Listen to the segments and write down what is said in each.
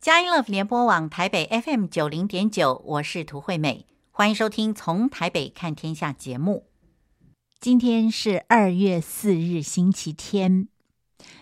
佳音 Love 联播网台北 FM 九零点九，我是涂惠美，欢迎收听《从台北看天下》节目。今天是二月四日，星期天。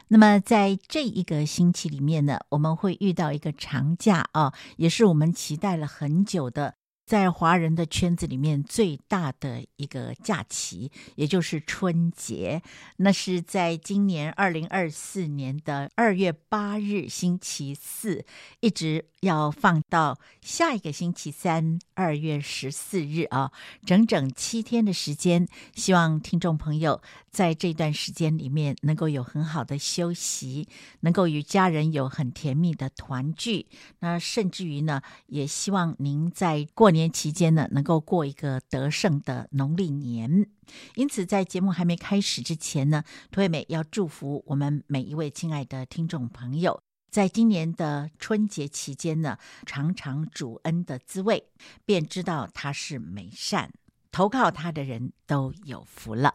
那么在这一个星期里面呢，我们会遇到一个长假啊，也是我们期待了很久的。在华人的圈子里面，最大的一个假期，也就是春节，那是在今年二零二四年的二月八日星期四，一直要放到下一个星期三，二月十四日啊，整整七天的时间。希望听众朋友在这段时间里面能够有很好的休息，能够与家人有很甜蜜的团聚。那甚至于呢，也希望您在过年。年期间呢，能够过一个得胜的农历年。因此，在节目还没开始之前呢，涂惠美要祝福我们每一位亲爱的听众朋友，在今年的春节期间呢，尝尝主恩的滋味，便知道他是美善，投靠他的人都有福了。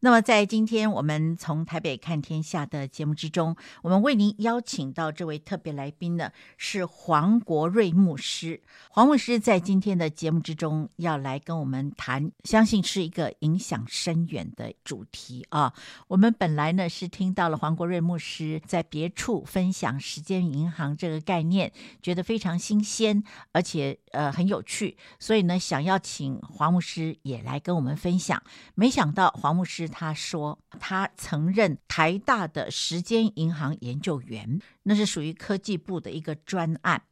那么，在今天我们从台北看天下的节目之中，我们为您邀请到这位特别来宾呢，是黄国瑞牧师。黄牧师在今天的节目之中要来跟我们谈，相信是一个影响深远的主题啊。我们本来呢是听到了黄国瑞牧师在别处分享时间银行这个概念，觉得非常新鲜，而且呃很有趣，所以呢想要请黄牧师也来跟我们分享。没想到黄牧师他说，他曾任台大的时间银行研究员，那是属于科技部的一个专案。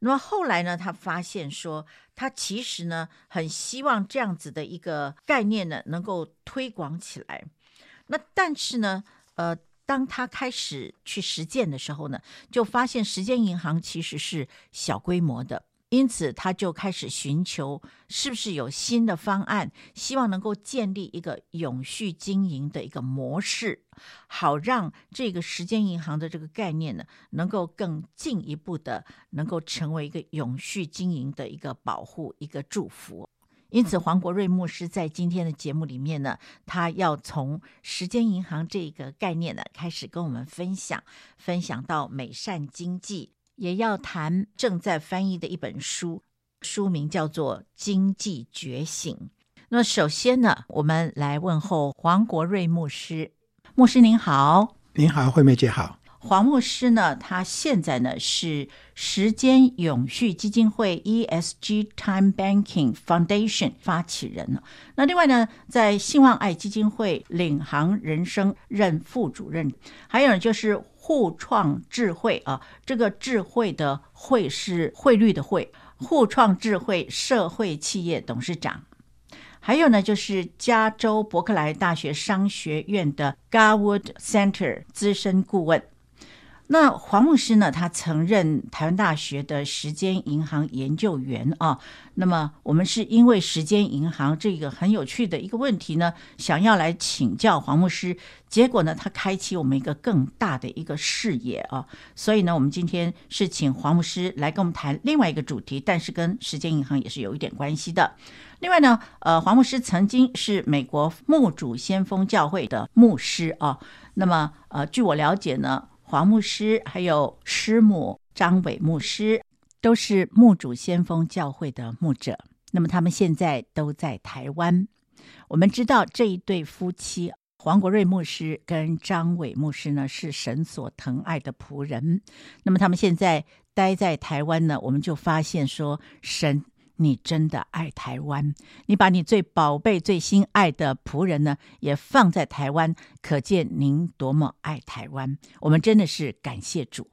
那么后来呢，他发现说，他其实呢很希望这样子的一个概念呢能够推广起来。那但是呢，呃，当他开始去实践的时候呢，就发现时间银行其实是小规模的。因此，他就开始寻求是不是有新的方案，希望能够建立一个永续经营的一个模式，好让这个时间银行的这个概念呢，能够更进一步的能够成为一个永续经营的一个保护、一个祝福。因此，黄国瑞牧师在今天的节目里面呢，他要从时间银行这个概念呢开始跟我们分享，分享到美善经济。也要谈正在翻译的一本书，书名叫做《经济觉醒》。那么首先呢，我们来问候黄国瑞牧师。牧师您好，您好，惠妹姐好。黄牧师呢，他现在呢是时间永续基金会 ESG Time Banking Foundation 发起人。那另外呢，在信望爱基金会领航人生任副主任，还有呢就是。互创智慧啊，这个智慧的慧是汇率的汇，互创智慧社会企业董事长，还有呢就是加州伯克莱大学商学院的 Garwood Center 资深顾问。那黄牧师呢？他曾任台湾大学的时间银行研究员啊。那么我们是因为时间银行这个很有趣的一个问题呢，想要来请教黄牧师。结果呢，他开启我们一个更大的一个视野啊。所以呢，我们今天是请黄牧师来跟我们谈另外一个主题，但是跟时间银行也是有一点关系的。另外呢，呃，黄牧师曾经是美国牧主先锋教会的牧师啊。那么呃，据我了解呢。黄牧师还有师母张伟牧师都是牧主先锋教会的牧者，那么他们现在都在台湾。我们知道这一对夫妻黄国瑞牧师跟张伟牧师呢是神所疼爱的仆人，那么他们现在待在台湾呢，我们就发现说神。你真的爱台湾，你把你最宝贝、最心爱的仆人呢，也放在台湾，可见您多么爱台湾。我们真的是感谢主。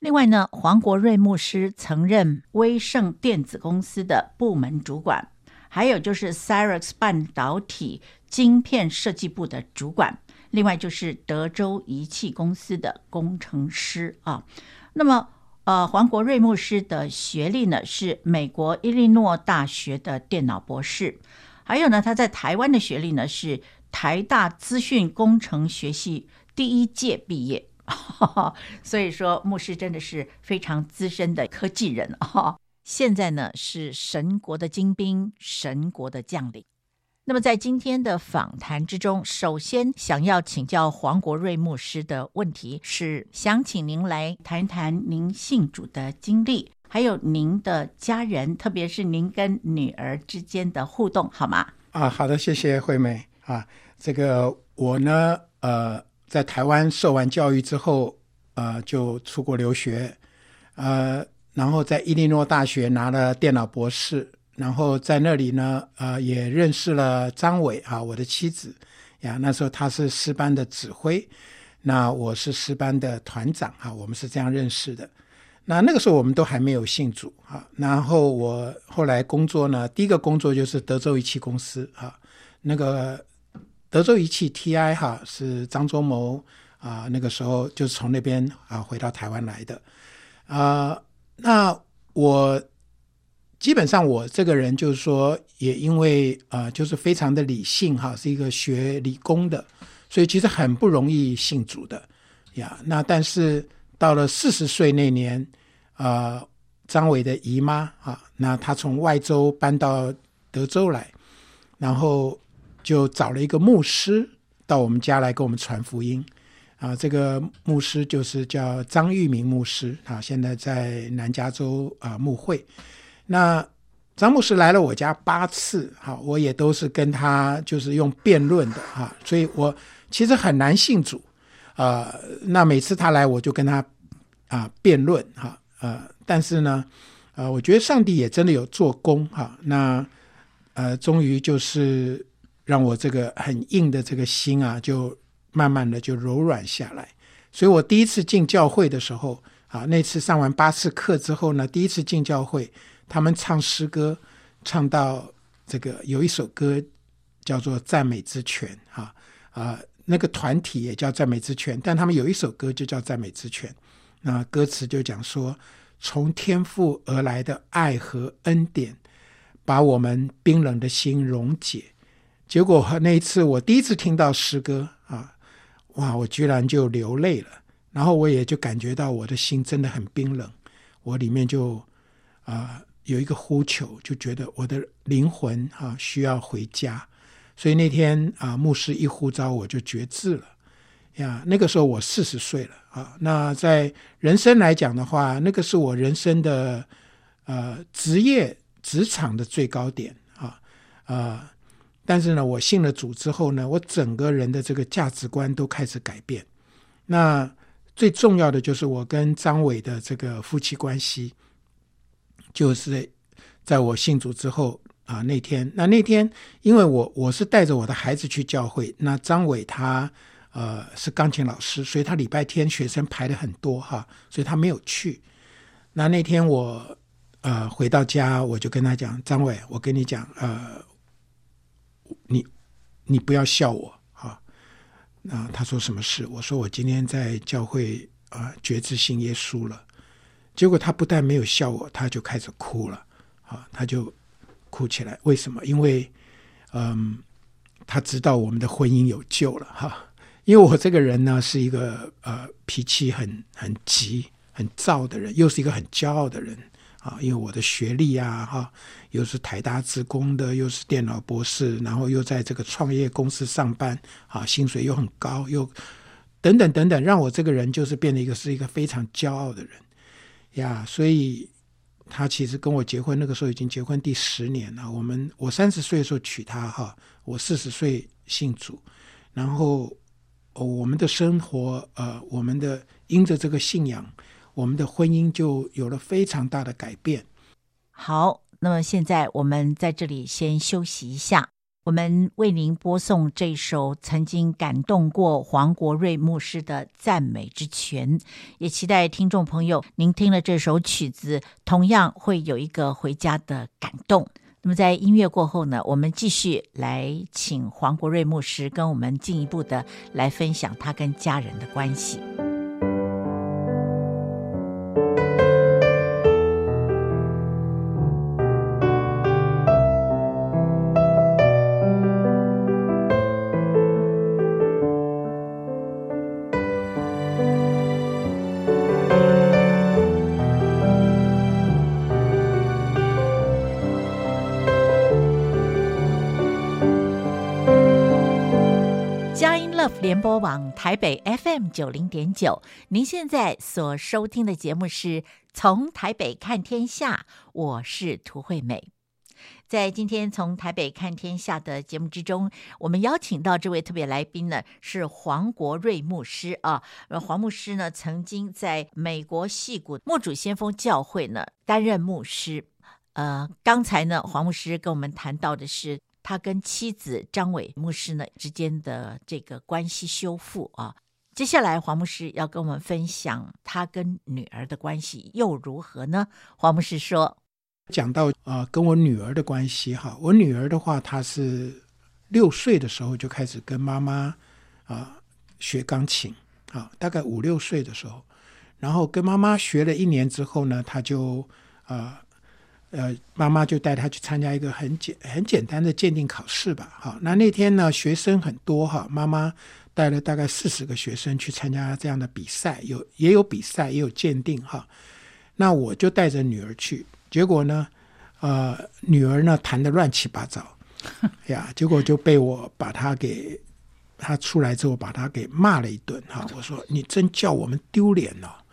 另外呢，黄国瑞牧师曾任威盛电子公司的部门主管，还有就是 Cyrix 半导体晶片设计部的主管，另外就是德州仪器公司的工程师啊。那么。呃，黄国瑞牧师的学历呢是美国伊利诺大学的电脑博士，还有呢，他在台湾的学历呢是台大资讯工程学系第一届毕业，哈哈，所以说牧师真的是非常资深的科技人啊。现在呢是神国的精兵，神国的将领。那么在今天的访谈之中，首先想要请教黄国瑞牧师的问题是，想请您来谈谈您信主的经历，还有您的家人，特别是您跟女儿之间的互动，好吗？啊，好的，谢谢惠美啊。这个我呢，呃，在台湾受完教育之后，呃，就出国留学，呃，然后在伊利诺大学拿了电脑博士。然后在那里呢，呃，也认识了张伟啊，我的妻子呀。那时候他是师班的指挥，那我是师班的团长啊，我们是这样认识的。那那个时候我们都还没有信主啊。然后我后来工作呢，第一个工作就是德州仪器公司啊，那个德州仪器 TI 哈是张忠谋啊，那个时候就是从那边啊回到台湾来的啊。那我。基本上我这个人就是说，也因为啊、就是非常的理性哈，是一个学理工的，所以其实很不容易信主的呀。那但是到了四十岁那年，啊、呃，张伟的姨妈啊，那她从外州搬到德州来，然后就找了一个牧师到我们家来给我们传福音啊。这个牧师就是叫张玉明牧师啊，现在在南加州啊牧会。那詹姆斯来了我家八次，哈，我也都是跟他就是用辩论的哈，所以我其实很难信主，啊、那每次他来我就跟他啊辩论哈，呃，但是呢，呃，我觉得上帝也真的有做工哈，那呃，终于就是让我这个很硬的这个心啊，就慢慢的就柔软下来，所以我第一次进教会的时候啊，那次上完八次课之后呢，第一次进教会。他们唱诗歌，唱到这个有一首歌叫做《赞美之泉》哈啊，那个团体也叫赞美之泉，但他们有一首歌就叫赞美之泉。那歌词就讲说，从天父而来的爱和恩典，把我们冰冷的心溶解。结果和那一次我第一次听到诗歌啊，哇，我居然就流泪了，然后我也就感觉到我的心真的很冰冷，我里面就啊。有一个呼求，就觉得我的灵魂啊需要回家，所以那天啊牧师一呼召，我就决志了呀。那个时候我四十岁了啊。那在人生来讲的话，那个是我人生的呃职业职场的最高点啊啊。但是呢，我信了主之后呢，我整个人的这个价值观都开始改变。那最重要的就是我跟张伟的这个夫妻关系。就是在我信主之后啊，那天那那天，因为我我是带着我的孩子去教会，那张伟他呃是钢琴老师，所以他礼拜天学生排的很多哈，所以他没有去。那那天我呃回到家，我就跟他讲，张伟，我跟你讲，呃，你你不要笑我哈。那他说什么事？我说我今天在教会啊，觉知信耶稣了。结果他不但没有笑我，他就开始哭了，啊，他就哭起来。为什么？因为，嗯，他知道我们的婚姻有救了，哈。因为我这个人呢，是一个呃脾气很很急、很躁的人，又是一个很骄傲的人，啊，因为我的学历啊，哈，又是台大职工的，又是电脑博士，然后又在这个创业公司上班，啊，薪水又很高，又等等等等，让我这个人就是变得一个是一个非常骄傲的人。呀，所以他其实跟我结婚那个时候已经结婚第十年了。我们我三十岁的时候娶她哈，我四十岁信主，然后我们的生活呃，我们的因着这个信仰，我们的婚姻就有了非常大的改变。好，那么现在我们在这里先休息一下。我们为您播送这首曾经感动过黄国瑞牧师的赞美之泉，也期待听众朋友您听了这首曲子，同样会有一个回家的感动。那么在音乐过后呢，我们继续来请黄国瑞牧师跟我们进一步的来分享他跟家人的关系。联播网台北 FM 九零点九，您现在所收听的节目是从台北看天下，我是涂惠美。在今天从台北看天下的节目之中，我们邀请到这位特别来宾呢，是黄国瑞牧师啊。黄牧师呢，曾经在美国戏谷墨主先锋教会呢担任牧师。呃，刚才呢，黄牧师跟我们谈到的是他跟妻子张伟牧师呢之间的这个关系修复啊。接下来，黄牧师要跟我们分享他跟女儿的关系又如何呢？黄牧师说。讲到啊、跟我女儿的关系哈，我女儿的话，她是六岁的时候就开始跟妈妈啊、学钢琴啊，大概五六岁的时候，然后跟妈妈学了一年之后呢，她就啊，呃，妈妈就带他去参加一个很简很简单的鉴定考试吧。好，那那天呢，学生很多哈，妈妈带了大概四十个学生去参加这样的比赛，有也有比赛，也有鉴定哈。那我就带着女儿去。结果呢，呃，女儿呢弹的乱七八糟，呀，结果就被我把她给，她出来之后把她给骂了一顿哈。我说你真叫我们丢脸了，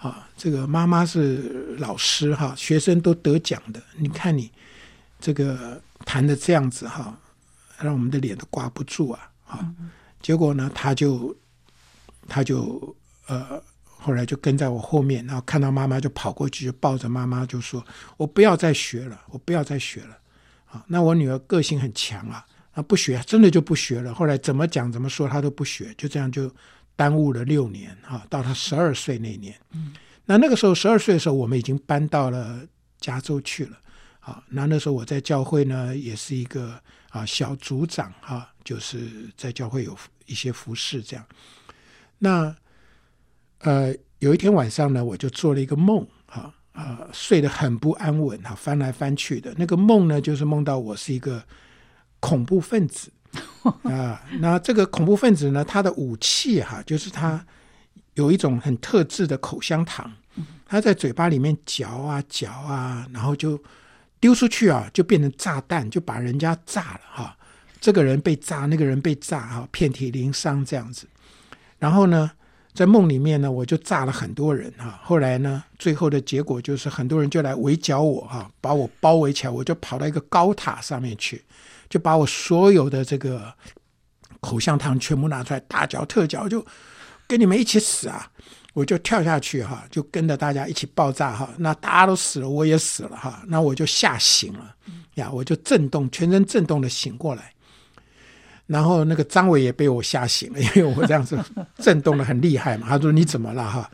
啊，这个妈妈是老师哈，学生都得奖的，你看你这个弹的这样子哈，让我们的脸都挂不住啊啊！结果呢，他就他就呃。后来就跟在我后面，然后看到妈妈就跑过去，就抱着妈妈就说：“我不要再学了，我不要再学了。”啊，那我女儿个性很强啊，啊不学，真的就不学了。后来怎么讲怎么说她都不学，就这样就耽误了六年啊。到他十二岁那年，嗯，那那个时候十二岁的时候，我们已经搬到了加州去了。啊，那那时候我在教会呢，也是一个啊小组长哈，就是在教会有一些服饰这样。那呃，有一天晚上呢，我就做了一个梦，啊啊，睡得很不安稳，啊，翻来翻去的。那个梦呢，就是梦到我是一个恐怖分子，啊，那这个恐怖分子呢，他的武器哈，就是他有一种很特制的口香糖，他在嘴巴里面嚼啊嚼啊，然后就丢出去啊，就变成炸弹，就把人家炸了，哈，这个人被炸，那个人被炸，哈，遍体鳞伤这样子，然后呢，在梦里面呢，我就炸了很多人哈。后来呢，最后的结果就是很多人就来围剿我哈，把我包围起来。我就跑到一个高塔上面去，就把我所有的这个口香糖全部拿出来，大嚼特嚼，就跟你们一起死啊！我就跳下去哈，就跟着大家一起爆炸哈。那大家都死了，我也死了哈。那我就吓醒了呀，我就震动，全身震动的醒过来。然后那个张伟也被我吓醒了，因为我这样子震动得很厉害嘛。他说：“你怎么了？”哈，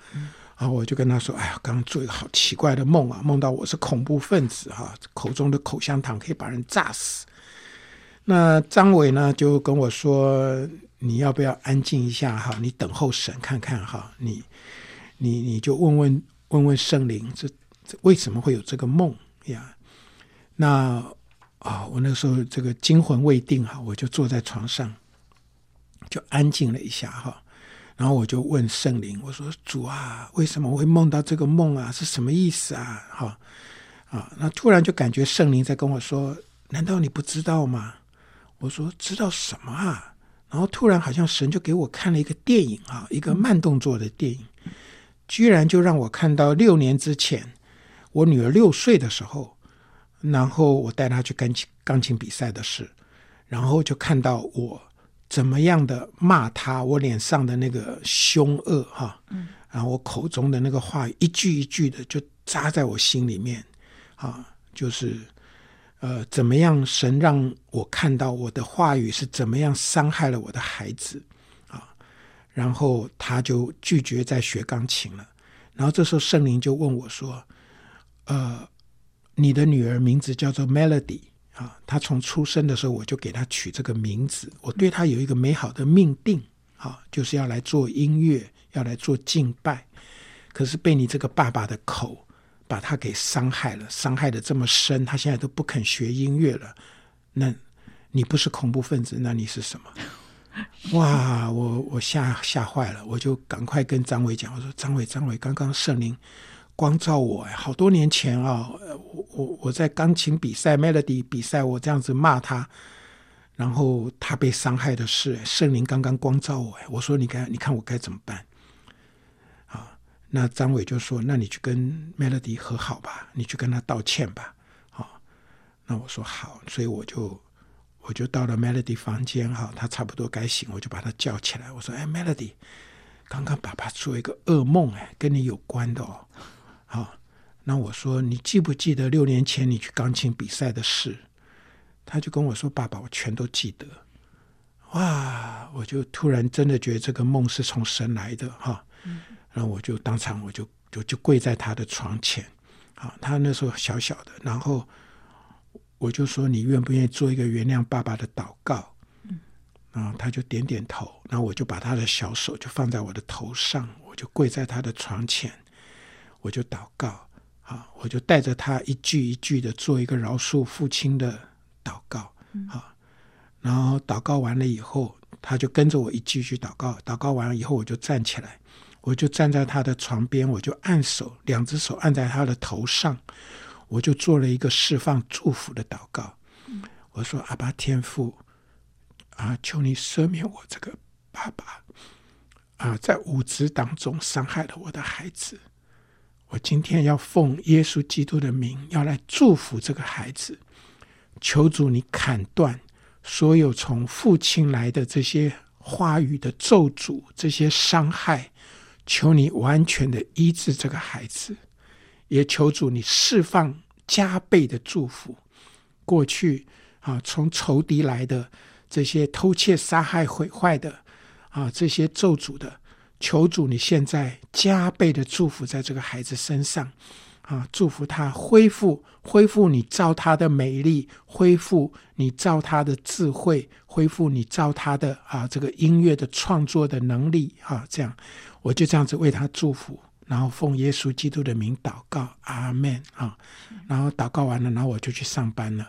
然后我就跟他说：“哎呀，刚刚做一个好奇怪的梦啊，梦到我是恐怖分子哈，口中的口香糖可以把人炸死。”那张伟呢就跟我说：“你要不要安静一下哈？你等候神看看哈，你你你就问问问问圣灵，这这为什么会有这个梦呀？”那。啊、我那时候这个惊魂未定哈，我就坐在床上，就安静了一下哈，然后我就问圣灵，我说：“主啊，为什么会梦到这个梦啊？是什么意思啊？”哈啊，那突然就感觉圣灵在跟我说：“难道你不知道吗？”我说：“知道什么啊？”然后突然好像神就给我看了一个电影啊，一个慢动作的电影，居然就让我看到六年之前我女儿六岁的时候。然后我带她去钢琴钢琴比赛的事，然后就看到我怎么样的骂她，我脸上的那个凶恶哈，然后我口中的那个话一句一句的就扎在我心里面，啊，就是呃怎么样神让我看到我的话语是怎么样伤害了我的孩子啊，然后他就拒绝再学钢琴了，然后这时候圣灵就问我说，呃。你的女儿名字叫做 Melody 啊，她从出生的时候我就给她取这个名字，我对她有一个美好的命定啊，就是要来做音乐，要来做敬拜。可是被你这个爸爸的口把他给伤害了，伤害的这么深，他现在都不肯学音乐了。那你不是恐怖分子，那你是什么？哇，我我吓吓坏了，我就赶快跟张伟讲，我说张伟，张伟，刚刚圣灵。光照我哎，好多年前啊，我我我在钢琴比赛 Melody 比赛，我这样子骂他，然后他被伤害的事，圣灵刚刚光照我，哎，我说你看，你看我该怎么办？那张伟就说，那你去跟 Melody 和好吧，你去跟他道歉吧。好，那我说好，所以我就我就到了 Melody 房间，哈，他差不多该醒，我就把他叫起来，我说，哎，Melody，刚刚爸爸做一个噩梦，哎，跟你有关的哦。好，那我说，你记不记得六年前你去钢琴比赛的事？他就跟我说：“爸爸，我全都记得。”哇！我就突然真的觉得这个梦是从神来的哈。然后我就当场我就就就跪在他的床前啊。他那时候小小的，然后我就说：“你愿不愿意做一个原谅爸爸的祷告？”嗯然后他就点点头。然后我就把他的小手就放在我的头上，我就跪在他的床前，我就祷告啊，我就带着他一句一句的做一个饶恕父亲的。祷告，啊，然后祷告完了以后，他就跟着我一句一句祷告。祷告完了以后，我就站起来，我就站在他的床边，我就按手，两只手按在他的头上，我就做了一个释放祝福的祷告。我说：“阿爸天父，啊，求你赦免我这个爸爸，啊，在无知当中伤害了我的孩子。我今天要奉耶稣基督的名，要来祝福这个孩子。”求主，你砍断所有从父亲来的这些话语的咒诅，这些伤害。求你完全的医治这个孩子，也求主你释放加倍的祝福。过去啊，从仇敌来的这些偷窃、杀害、毁坏的啊，这些咒诅的，求主你现在加倍的祝福在这个孩子身上。啊！祝福他恢复，恢复你造他的美丽，恢复你造他的智慧，恢复你造他的啊这个音乐的创作的能力啊！这样，我就这样子为他祝福，然后奉耶稣基督的名祷告，阿门啊！然后祷告完了，然后我就去上班了。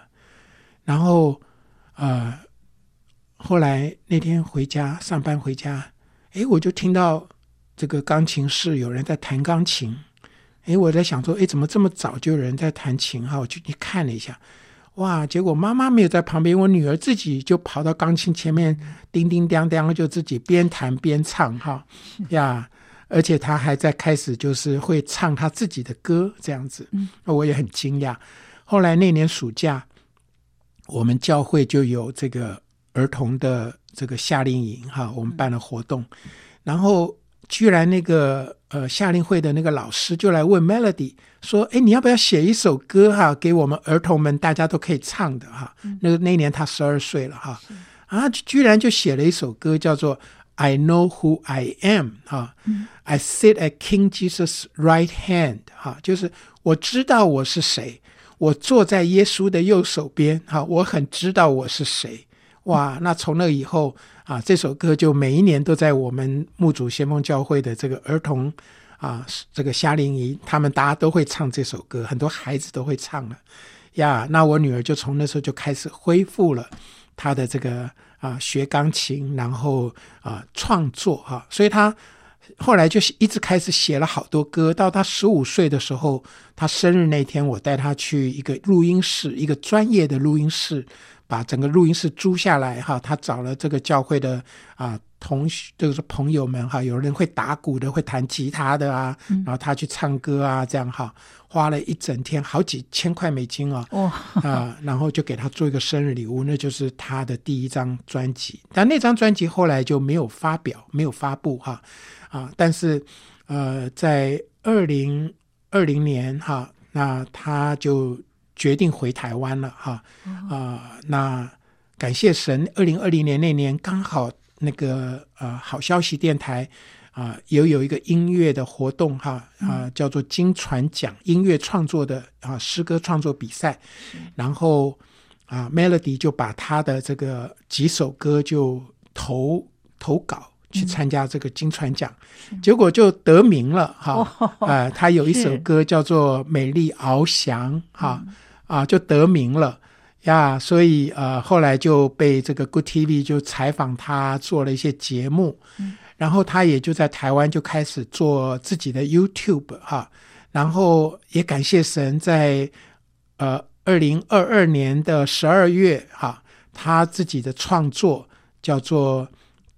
然后呃，后来那天回家上班回家，哎，我就听到这个钢琴室有人在弹钢琴。哎，我在想说，哎，怎么这么早就有人在弹琴哈？我就去看了一下，哇！结果妈妈没有在旁边，我女儿自己就跑到钢琴前面，叮叮当当，就自己边弹边唱哈呀！而且她还在开始就是会唱她自己的歌这样子，我也很惊讶。后来那年暑假，我们教会就有这个儿童的这个夏令营哈，我们办了活动，然后。居然那个呃夏令会的那个老师就来问 Melody 说：“哎，你要不要写一首歌哈，给我们儿童们，大家都可以唱的哈？”那个那年他十二岁了哈，啊，居然就写了一首歌叫做《I Know Who I Am》哈，I sit at King Jesus' right hand 哈，就是我知道我是谁，我坐在耶稣的右手边哈，我很知道我是谁。哇，那从那以后。啊，这首歌就每一年都在我们牧主先锋教会的这个儿童啊，这个夏令营，他们大家都会唱这首歌，很多孩子都会唱了呀。那我女儿就从那时候就开始恢复了她的这个啊学钢琴，然后啊创作哈、啊，所以她后来就一直开始写了好多歌。到他十五岁的时候，他生日那天，我带他去一个录音室，一个专业的录音室。把整个录音室租下来哈，他找了这个教会的啊同学，就是朋友们哈，有人会打鼓的，会弹吉他的啊，然后他去唱歌啊，这样哈，花了一整天好几千块美金哦，啊，然后就给他做一个生日礼物，那就是他的第一张专辑。但那张专辑后来就没有发表，没有发布哈啊，但是呃，在二零二零年哈，那他就。决定回台湾了哈啊、呃！那感谢神，二零二零年那年刚好那个呃好消息电台啊、呃，也有一个音乐的活动哈啊、呃，叫做金传奖音乐创作的啊诗歌创作比赛，然后啊 Melody 就把他的这个几首歌就投投稿去参加这个金传奖，结果就得名了哈啊！他有一首歌叫做《美丽翱翔》哈。啊，就得名了呀，所以呃，后来就被这个 Good TV 就采访他，做了一些节目，嗯，然后他也就在台湾就开始做自己的 YouTube 哈，然后也感谢神在，在呃二零二二年的十二月哈，他自己的创作叫做《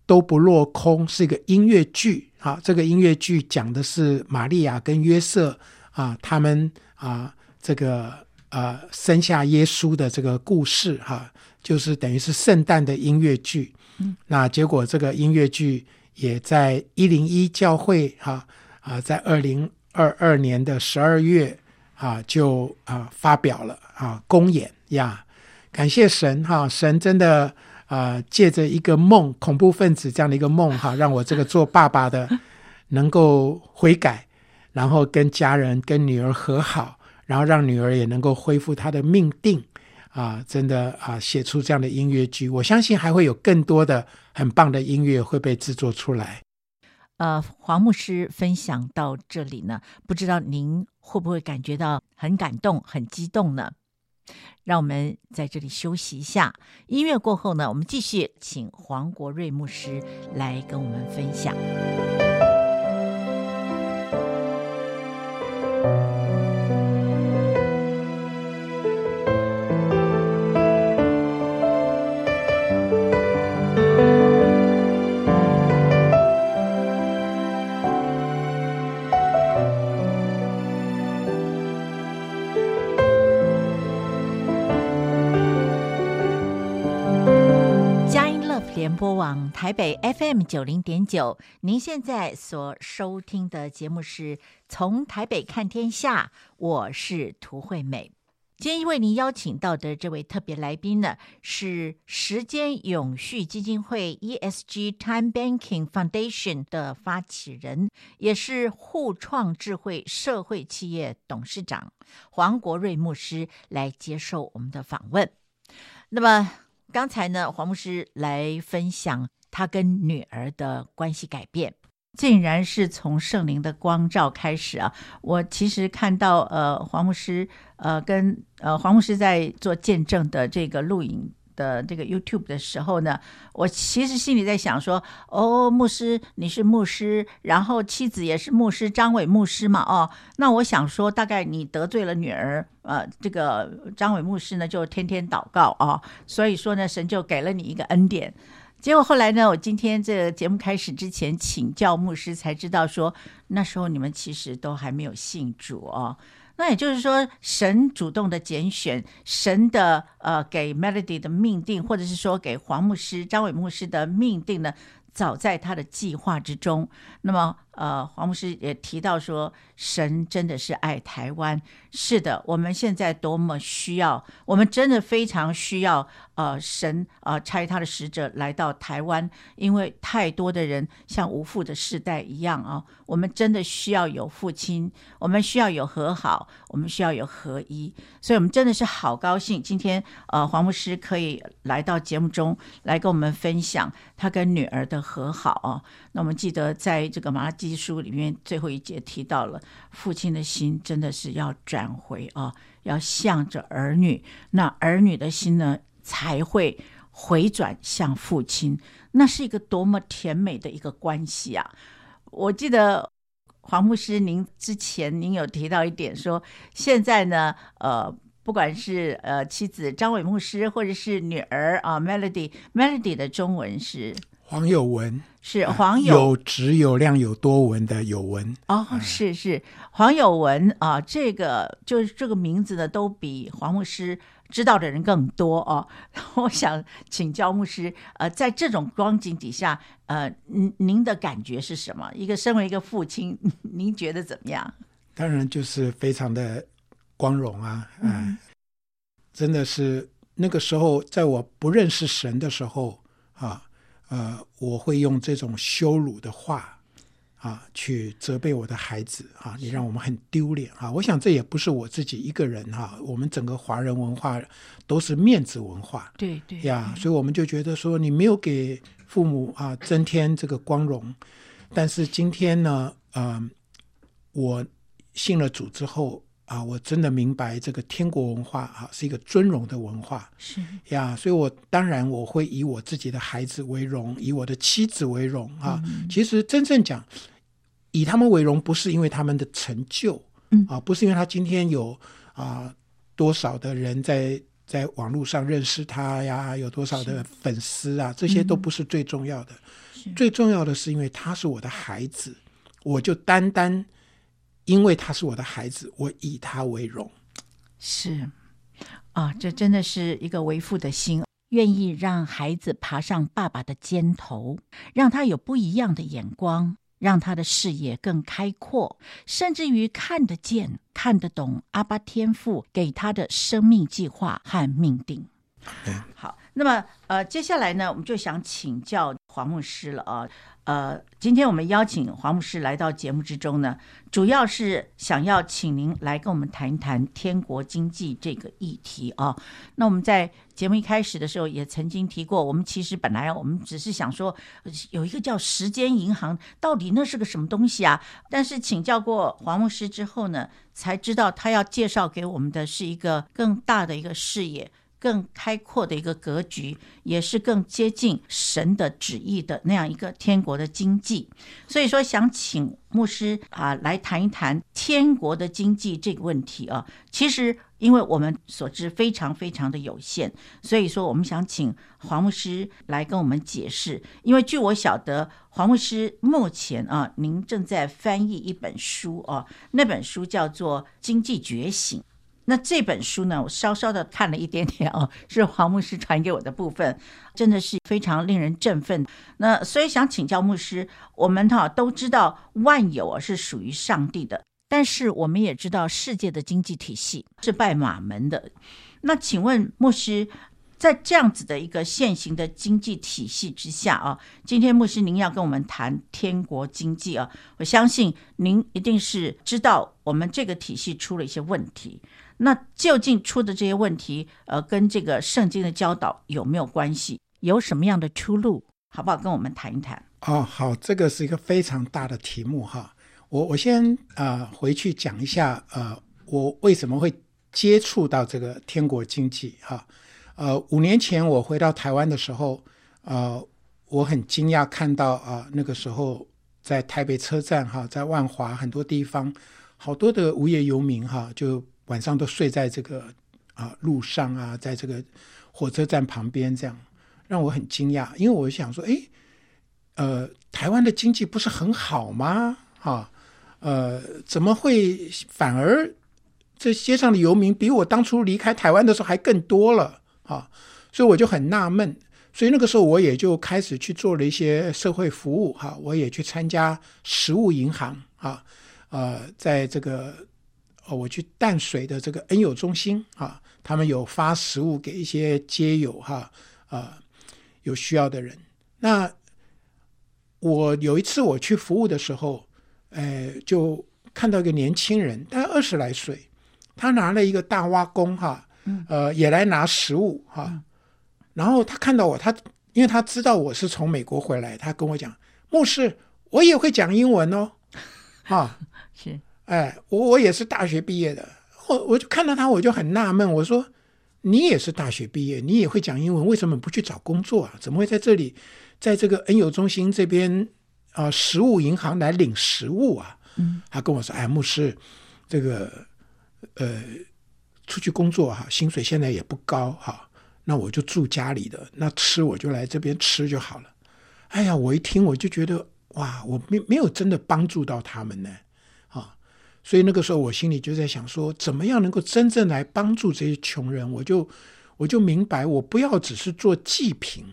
都不落空》，是一个音乐剧。啊，这个音乐剧讲的是玛利亚跟约瑟啊，他们啊，这个呃生下耶稣的这个故事哈、啊，就是等于是圣诞的音乐剧。嗯，那结果这个音乐剧也在一零一教会哈啊，在二零二二年的十二月啊就啊发表了啊公演呀，感谢神哈、啊，神真的。啊、呃，借着一个梦，恐怖分子这样的一个梦，哈，让我这个做爸爸的能够悔改，然后跟家人、跟女儿和好，然后让女儿也能够恢复她的命定，啊，真的啊，写出这样的音乐剧，我相信还会有更多的很棒的音乐会被制作出来。呃，黄牧师分享到这里呢，不知道您会不会感觉到很感动、很激动呢？让我们在这里休息一下。音乐过后呢，我们继续请黄国瑞牧师来跟我们分享。台北 FM 九零点九，您现在所收听的节目是《从台北看天下》，我是涂惠美。今天为您邀请到的这位特别来宾呢，是时间永续基金会 ESG Time Banking Foundation 的发起人，也是互创智慧社会企业董事长黄国瑞牧师来接受我们的访问。那么。刚才呢，黄牧师来分享他跟女儿的关系改变，竟然是从圣灵的光照开始啊！我其实看到呃，黄牧师呃跟呃黄牧师在做见证的这个录影。的这个 YouTube 的时候呢，我其实心里在想说，哦，牧师你是牧师，然后妻子也是牧师，张伟牧师嘛，哦，那我想说，大概你得罪了女儿，呃，这个张伟牧师呢就天天祷告啊，哦，所以说呢，神就给了你一个恩典。结果后来呢，我今天这个节目开始之前请教牧师，才知道说那时候你们其实都还没有信主哦。那也就是说，神主动的拣选，神的呃给 Melody 的命定，或者是说给黄牧师、张伟牧师的命定呢，早在他的计划之中。那么。呃，黄牧师也提到说，神真的是爱台湾。是的，我们现在多么需要，我们真的非常需要。呃，神呃差他的使者来到台湾，因为太多的人像无父的世代一样啊，我们真的需要有父亲，我们需要有和好，我们需要有合一。所以，我们真的是好高兴，今天呃黄牧师可以来到节目中来跟我们分享他跟女儿的和好啊。我们记得在这个马拉基书里面最后一节提到了，父亲的心真的是要转回啊，要向着儿女，那儿女的心呢才会回转向父亲，那是一个多么甜美的一个关系啊！我记得黄牧师，您之前您有提到一点说，现在呢，呃，不管是呃妻子张伟牧师，或者是女儿啊 Melody，Melody 的中文是。黄有文是黄有有质有量有多文的有文哦，是是黄有文啊，这个就是这个名字呢，都比黄牧师知道的人更多哦。我想请教牧师，呃，在这种光景底下，呃，您您的感觉是什么？一个身为一个父亲，您觉得怎么样？当然就是非常的光荣啊，嗯、呃，真的是那个时候，在我不认识神的时候啊。呃，我会用这种羞辱的话啊，去责备我的孩子啊，你让我们很丢脸啊！我想这也不是我自己一个人哈、啊，我们整个华人文化都是面子文化，对对呀，所以我们就觉得说你没有给父母啊增添这个光荣，但是今天呢，呃，我信了主之后。啊，我真的明白这个天国文化啊，是一个尊荣的文化，是。呀，所以我当然我会以我自己的孩子为荣，以我的妻子为荣啊。嗯、其实真正讲，以他们为荣，不是因为他们的成就，嗯。啊，不是因为他今天有啊多少的人在在网络上认识他呀，有多少的粉丝啊，这些都不是最重要的。嗯、最重要的是，因为他是我的孩子，我就单单因为他是我的孩子，我以他为荣。是啊，这真的是一个为父的心，愿意让孩子爬上爸爸的肩头，让他有不一样的眼光。让他的视野更开阔，甚至于看得见、看得懂阿巴天父给他的生命计划和命定。好，那么呃，接下来呢，我们就想请教黄牧师了啊。呃，今天我们邀请黄牧师来到节目之中呢，主要是想要请您来跟我们谈一谈天国经济这个议题啊。那我们在节目一开始的时候也曾经提过，我们其实本来我们只是想说有一个叫时间银行，到底那是个什么东西啊？但是请教过黄牧师之后呢，才知道他要介绍给我们的是一个更大的一个事业。更开阔的一个格局，也是更接近神的旨意的那样一个天国的经济。所以说，想请牧师啊来谈一谈天国的经济这个问题啊。其实，因为我们所知非常非常的有限，所以说我们想请黄牧师来跟我们解释。因为据我晓得，黄牧师目前啊，您正在翻译一本书啊，那本书叫做《经济觉醒》。那这本书呢，我稍稍的看了一点点哦，是黄牧师传给我的部分，真的是非常令人振奋。那所以想请教牧师，我们哈都知道万有啊是属于上帝的，但是我们也知道世界的经济体系是拜马门的。那请问牧师，在这样子的一个现行的经济体系之下啊，今天牧师您要跟我们谈天国经济啊，我相信您一定是知道我们这个体系出了一些问题。那究竟出的这些问题，呃，跟这个圣经的教导有没有关系？有什么样的出路？好不好？跟我们谈一谈。哦，好，这个是一个非常大的题目哈。我我先啊、回去讲一下，呃，我为什么会接触到这个天国经济哈？呃，五年前我回到台湾的时候，呃，我很惊讶看到啊、那个时候在台北车站哈，在万华很多地方，好多的无业游民哈就。晚上都睡在这个啊路上啊，在这个火车站旁边，这样让我很惊讶。因为我想说，哎，呃，台湾的经济不是很好吗？啊，呃，怎么会反而这街上的游民比我当初离开台湾的时候还更多了？啊，所以我就很纳闷。所以那个时候我也就开始去做了一些社会服务，哈，我也去参加食物银行，啊，呃，在这个。哦，我去淡水的这个恩友中心啊，他们有发食物给一些街友哈啊，有需要的人。那我有一次我去服务的时候，呃，就看到一个年轻人，大概二十来岁，他拿了一个大挖工哈，呃，也来拿食物哈。然后他看到我，他因为他知道我是从美国回来，他跟我讲，牧师，我也会讲英文哦，哈，是。哎，我我也是大学毕业的，我我就看到他，我就很纳闷，我说你也是大学毕业，你也会讲英文，为什么不去找工作啊？怎么会在这里，在这个恩友中心这边啊、呃，食物银行来领食物啊？嗯，他跟我说，哎，牧师，这个呃，出去工作哈，薪水现在也不高哈，那我就住家里的，那吃我就来这边吃就好了。哎呀，我一听我就觉得哇，我没没有真的帮助到他们呢。所以那个时候，我心里就在想说，怎么样能够真正来帮助这些穷人？我就我就明白，我不要只是做济贫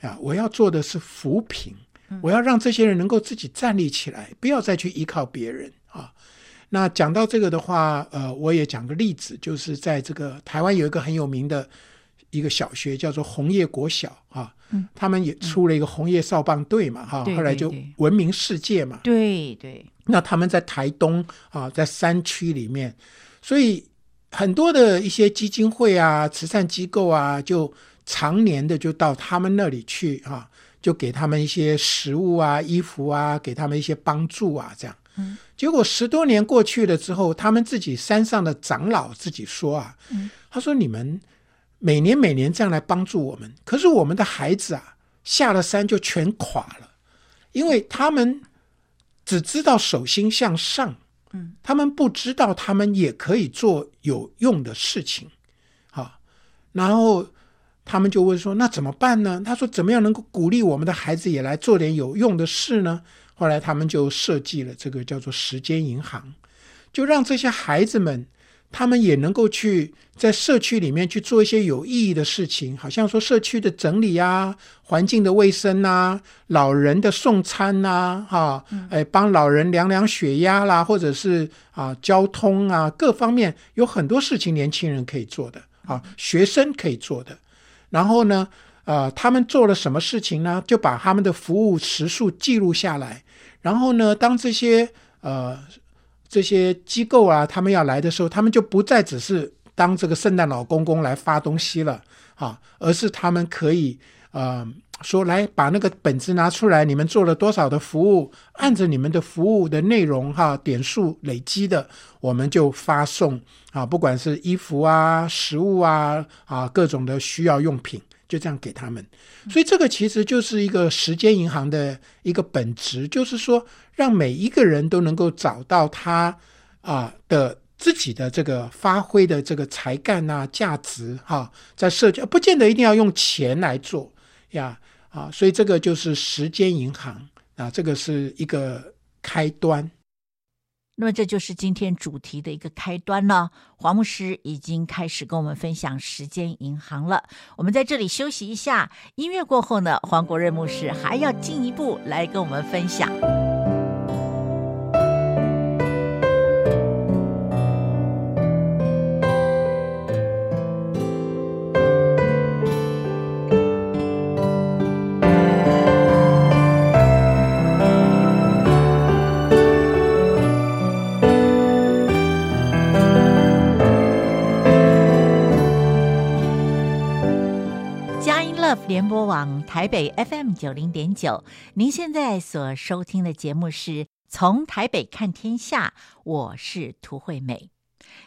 啊，我要做的是扶贫。我要让这些人能够自己站立起来，不要再去依靠别人啊。那讲到这个的话，呃，我也讲个例子，就是在这个台湾有一个很有名的一个小学，叫做红叶国小啊。嗯，他们也出了一个红叶少棒队嘛，哈、嗯，后来就闻名世界嘛。对对。那他们在台东啊，在山区里面，所以很多的一些基金会啊、慈善机构啊，就常年的就到他们那里去啊，就给他们一些食物啊、衣服啊，给他们一些帮助啊，这样。嗯。结果十多年过去了之后，他们自己山上的长老自己说啊，嗯，他说你们。每年每年这样来帮助我们，可是我们的孩子啊，下了山就全垮了，因为他们只知道手心向上，嗯，他们不知道他们也可以做有用的事情，好，然后他们就问说：“那怎么办呢？”他说：“怎么样能够鼓励我们的孩子也来做点有用的事呢？”后来他们就设计了这个叫做时间银行，就让这些孩子们。他们也能够去在社区里面去做一些有意义的事情，好像说社区的整理啊、环境的卫生啊、老人的送餐啊、哈，哎，帮老人量量血压啦，或者是啊交通啊各方面有很多事情年轻人可以做的啊，学生可以做的。然后呢，呃，他们做了什么事情呢？就把他们的服务时数记录下来。然后呢，当这些呃。这些机构啊，他们要来的时候，他们就不再只是当这个圣诞老公公来发东西了啊，而是他们可以呃说，来把那个本子拿出来，你们做了多少的服务，按着你们的服务的内容哈、点数累积的，我们就发送啊，不管是衣服啊、食物啊啊各种的需要用品。就这样给他们，所以这个其实就是一个时间银行的一个本质，就是说让每一个人都能够找到他啊的自己的这个发挥的这个才干啊、价值哈，在社交不见得一定要用钱来做呀啊，所以这个就是时间银行啊，这个是一个开端。那么这就是今天主题的一个开端了。黄牧师已经开始跟我们分享时间银行了。我们在这里休息一下，音乐过后呢，黄国瑞牧师还要进一步来跟我们分享。联播网台北 FM 九零点九，您现在所收听的节目是从台北看天下，我是涂惠美。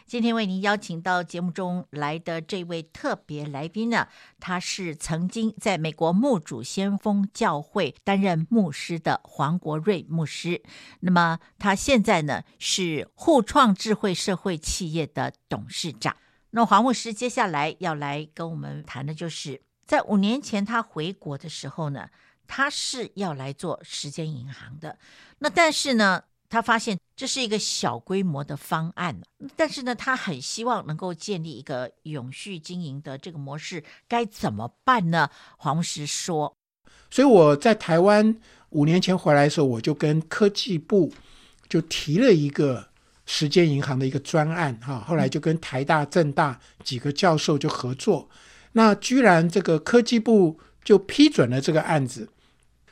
今天为您邀请到节目中来的这位特别来宾呢，他是曾经在美国牧主先锋教会担任牧师的黄国瑞牧师。那么他现在呢是互创智慧社会企业的董事长。那黄牧师接下来要来跟我们谈的就是。在五年前，他回国的时候呢，他是要来做时间银行的。那但是呢，他发现这是一个小规模的方案。但是呢，他很希望能够建立一个永续经营的这个模式，该怎么办呢？黄石说：“所以我在台湾五年前回来的时候，我就跟科技部就提了一个时间银行的一个专案哈。后来就跟台大、政大几个教授就合作。”那居然这个科技部就批准了这个案子，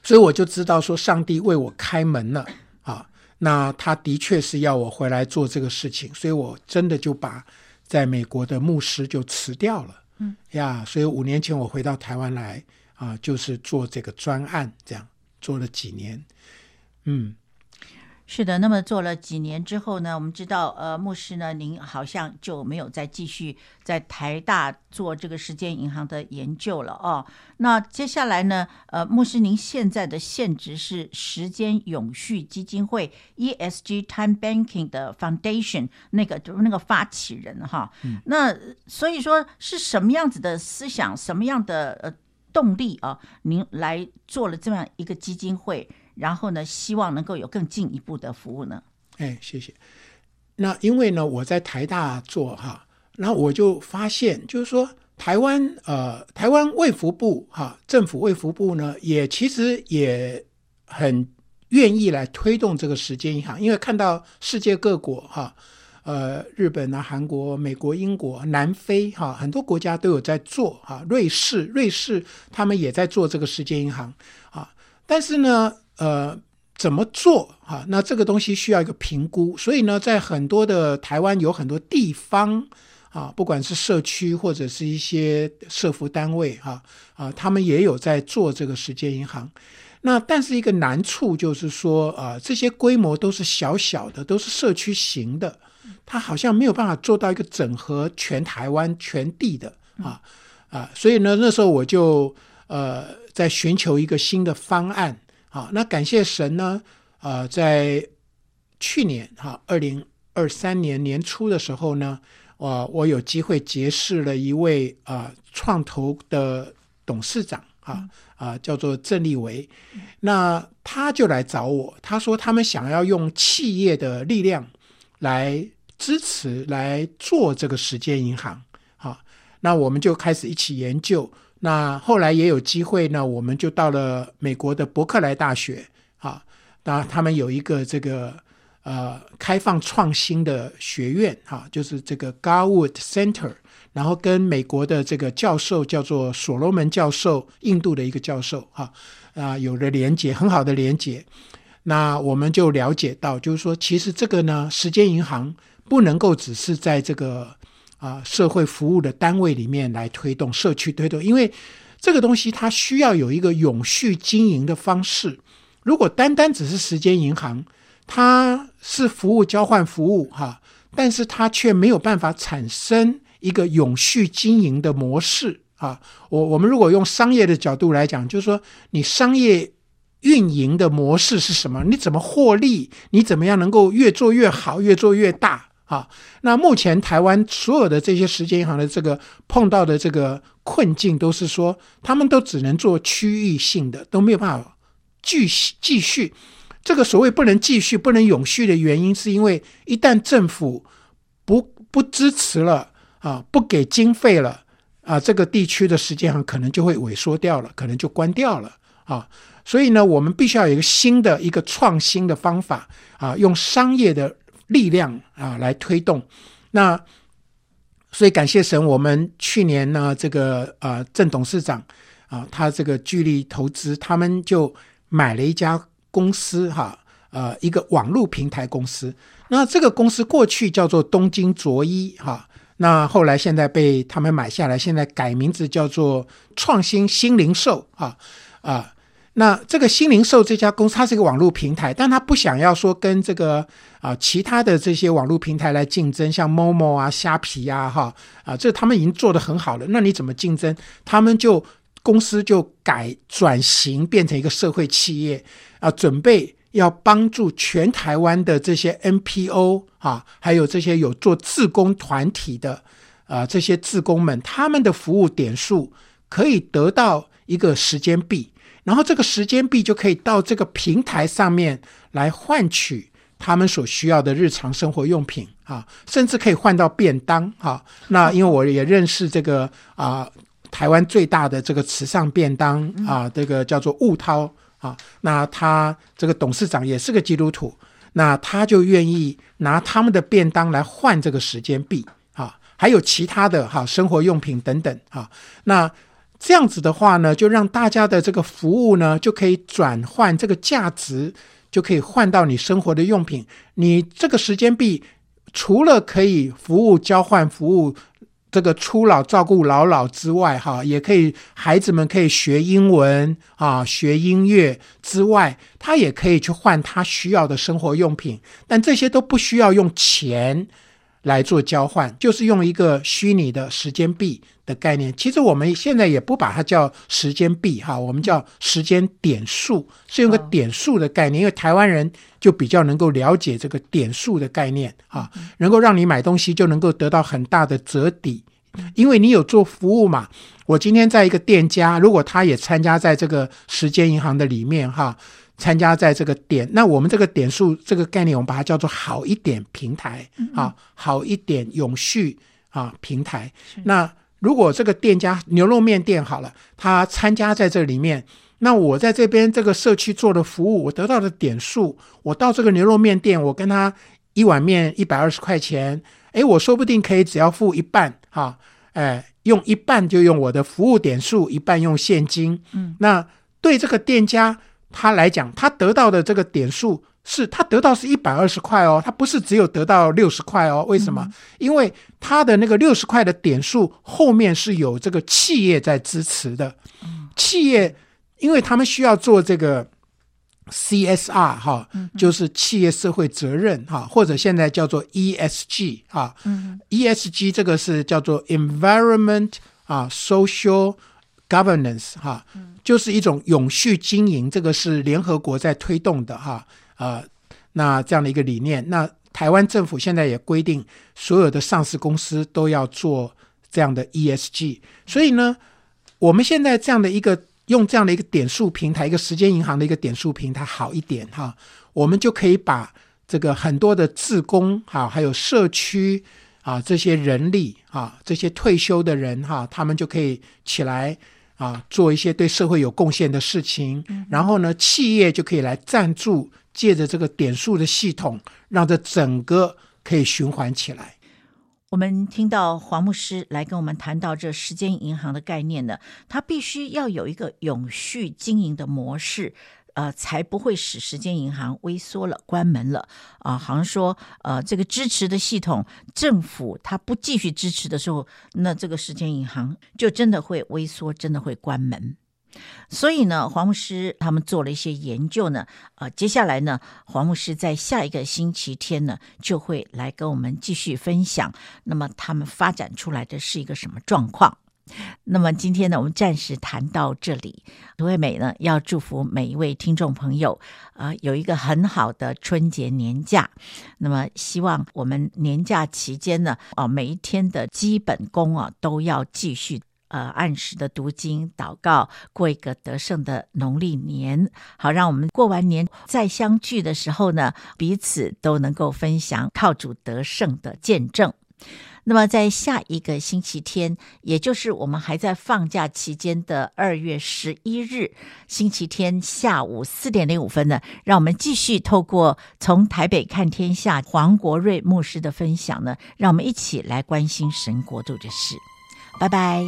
所以我就知道说上帝为我开门了啊！那他的确是要我回来做这个事情，所以我真的就把在美国的牧师就辞掉了，嗯呀，所以五年前我回到台湾来啊，就是做这个专案，这样做了几年，嗯。是的，那么做了几年之后呢，我们知道，呃，牧师呢，您好像就没有再继续在台大做这个时间银行的研究了哦。那接下来呢，呃，牧师您现在的现职是时间永续基金会 ESG Time Banking 的 Foundation 那个就是那个发起人哈。嗯。那所以说是什么样子的思想，什么样的呃动力啊，您来做了这样一个基金会？然后呢，希望能够有更进一步的服务呢。哎，谢谢。那因为呢，我在台大做哈，然后我就发现，就是说，台湾呃，台湾卫福部哈，政府卫福部呢，也其实也很愿意来推动这个时间银行，因为看到世界各国哈，呃，日本啊、韩国、美国、英国、南非哈，很多国家都有在做哈，瑞士，瑞士他们也在做这个时间银行啊，但是呢。呃，怎么做啊？那这个东西需要一个评估，所以呢，在很多的台湾有很多地方啊，不管是社区或者是一些社服单位哈啊，啊，他们也有在做这个时间银行。那但是一个难处就是说啊，这些规模都是小小的，都是社区型的，它好像没有办法做到一个整合全台湾全地的啊啊，所以呢，那时候我就呃在寻求一个新的方案。好，那感谢神呢，呃，在去年哈，二零二三年年初的时候呢，我我有机会结识了一位啊创投的董事长啊啊，叫做郑立维，那他就来找我，他说他们想要用企业的力量来支持来做这个时间银行，好，那我们就开始一起研究。那后来也有机会呢，我们就到了美国的伯克莱大学啊，那他们有一个这个呃开放创新的学院哈，就是这个 Garwood Center，然后跟美国的这个教授叫做所罗门教授，印度的一个教授哈啊有了连接，很好的连接。那我们就了解到，就是说其实这个呢，时间银行不能够只是在这个。啊，社会服务的单位里面来推动社区推动，因为这个东西它需要有一个永续经营的方式。如果单单只是时间银行，它是服务交换服务哈，但是它却没有办法产生一个永续经营的模式啊。我我们如果用商业的角度来讲，就是说你商业运营的模式是什么？你怎么获利？你怎么样能够越做越好，越做越大？啊，那目前台湾所有的这些时间银行的这个碰到的这个困境，都是说他们都只能做区域性的，都没有办法继续继续。这个所谓不能继续、不能永续的原因，是因为一旦政府不不支持了啊，不给经费了啊，这个地区的时间行可能就会萎缩掉了，可能就关掉了啊。所以呢，我们必须要有一个新的一个创新的方法啊，用商业的。力量啊，来推动。那所以感谢神，我们去年呢，这个啊郑董事长啊，他这个巨力投资，他们就买了一家公司哈，呃，一个网络平台公司。那这个公司过去叫做东京卓一哈，那后来现在被他们买下来，现在改名字叫做创新新零售啊啊。那这个新零售这家公司，它是一个网络平台，但它不想要说跟这个啊其他的这些网络平台来竞争，像 Momo 啊、虾皮呀，哈啊，这他们已经做得很好了。那你怎么竞争？他们就公司就改转型变成一个社会企业啊，准备要帮助全台湾的这些 NPO 啊，还有这些有做自工团体的啊这些自工们，他们的服务点数可以得到一个时间币。然后这个时间币就可以到这个平台上面来换取他们所需要的日常生活用品啊，甚至可以换到便当啊。那因为我也认识这个啊，台湾最大的这个慈善便当啊，这个叫做悟涛啊。那他这个董事长也是个基督徒，那他就愿意拿他们的便当来换这个时间币啊，还有其他的哈生活用品等等啊。那这样子的话呢，就让大家的这个服务呢，就可以转换这个价值，就可以换到你生活的用品。你这个时间币除了可以服务交换服务，这个初老照顾老老之外，哈，也可以孩子们可以学英文啊，学音乐之外，他也可以去换他需要的生活用品。但这些都不需要用钱来做交换，就是用一个虚拟的时间币的概念。其实我们现在也不把它叫时间币哈，我们叫时间点数，是用个点数的概念。因为台湾人就比较能够了解这个点数的概念哈，能够让你买东西就能够得到很大的折抵，因为你有做服务嘛。我今天在一个店家，如果他也参加在这个时间银行的里面哈。参加在这个点，那我们这个点数这个概念，我们把它叫做好一点平台啊，好一点永续啊平台。那如果这个店家牛肉面店好了，他参加在这里面，那我在这边这个社区做的服务，我得到的点数，我到这个牛肉面店，我跟他一碗面一百二十块钱，诶，我说不定可以只要付一半哈，哎，用一半就用我的服务点数，一半用现金。嗯，那对这个店家。他来讲，他得到的这个点数是他得到是一百二十块哦，他不是只有得到六十块哦。为什么？嗯、因为他的那个六十块的点数后面是有这个企业在支持的。嗯、企业，因为他们需要做这个 CSR 哈，嗯、就是企业社会责任哈，或者现在叫做 ESG 啊。嗯、ESG 这个是叫做 Environment 啊 Social Governance 哈。就是一种永续经营，这个是联合国在推动的哈啊、呃，那这样的一个理念。那台湾政府现在也规定，所有的上市公司都要做这样的 ESG。所以呢，我们现在这样的一个用这样的一个点数平台，一个时间银行的一个点数平台好一点哈，我们就可以把这个很多的自工哈，还有社区啊这些人力啊，这些退休的人哈，他们就可以起来啊，做一些对社会有贡献的事情。然后呢，企业就可以来赞助。借着这个点数的系统，让这整个可以循环起来。我们听到黄牧师来跟我们谈到这时间银行的概念呢，它必须要有一个永续经营的模式，呃，才不会使时间银行萎缩了、关门了啊、好像说，呃，这个支持的系统，政府它不继续支持的时候，那这个时间银行就真的会萎缩，真的会关门。所以呢，黄牧师他们做了一些研究呢，呃，接下来呢，黄牧师在下一个星期天呢，就会来跟我们继续分享。那么他们发展出来的是一个什么状况？那么今天呢，我们暂时谈到这里。涂惠美呢，要祝福每一位听众朋友，啊、有一个很好的春节年假。那么希望我们年假期间呢，啊、每一天的基本功啊，都要继续。呃，按时的读经、祷告，过一个得胜的农历年，好，让我们过完年再相聚的时候呢，彼此都能够分享靠主得胜的见证。那么，在下一个星期天，也就是我们还在放假期间的二月十一日星期天下午四点零五分呢，让我们继续透过从台北看天下黄国瑞牧师的分享呢，让我们一起来关心神国度的事。拜拜。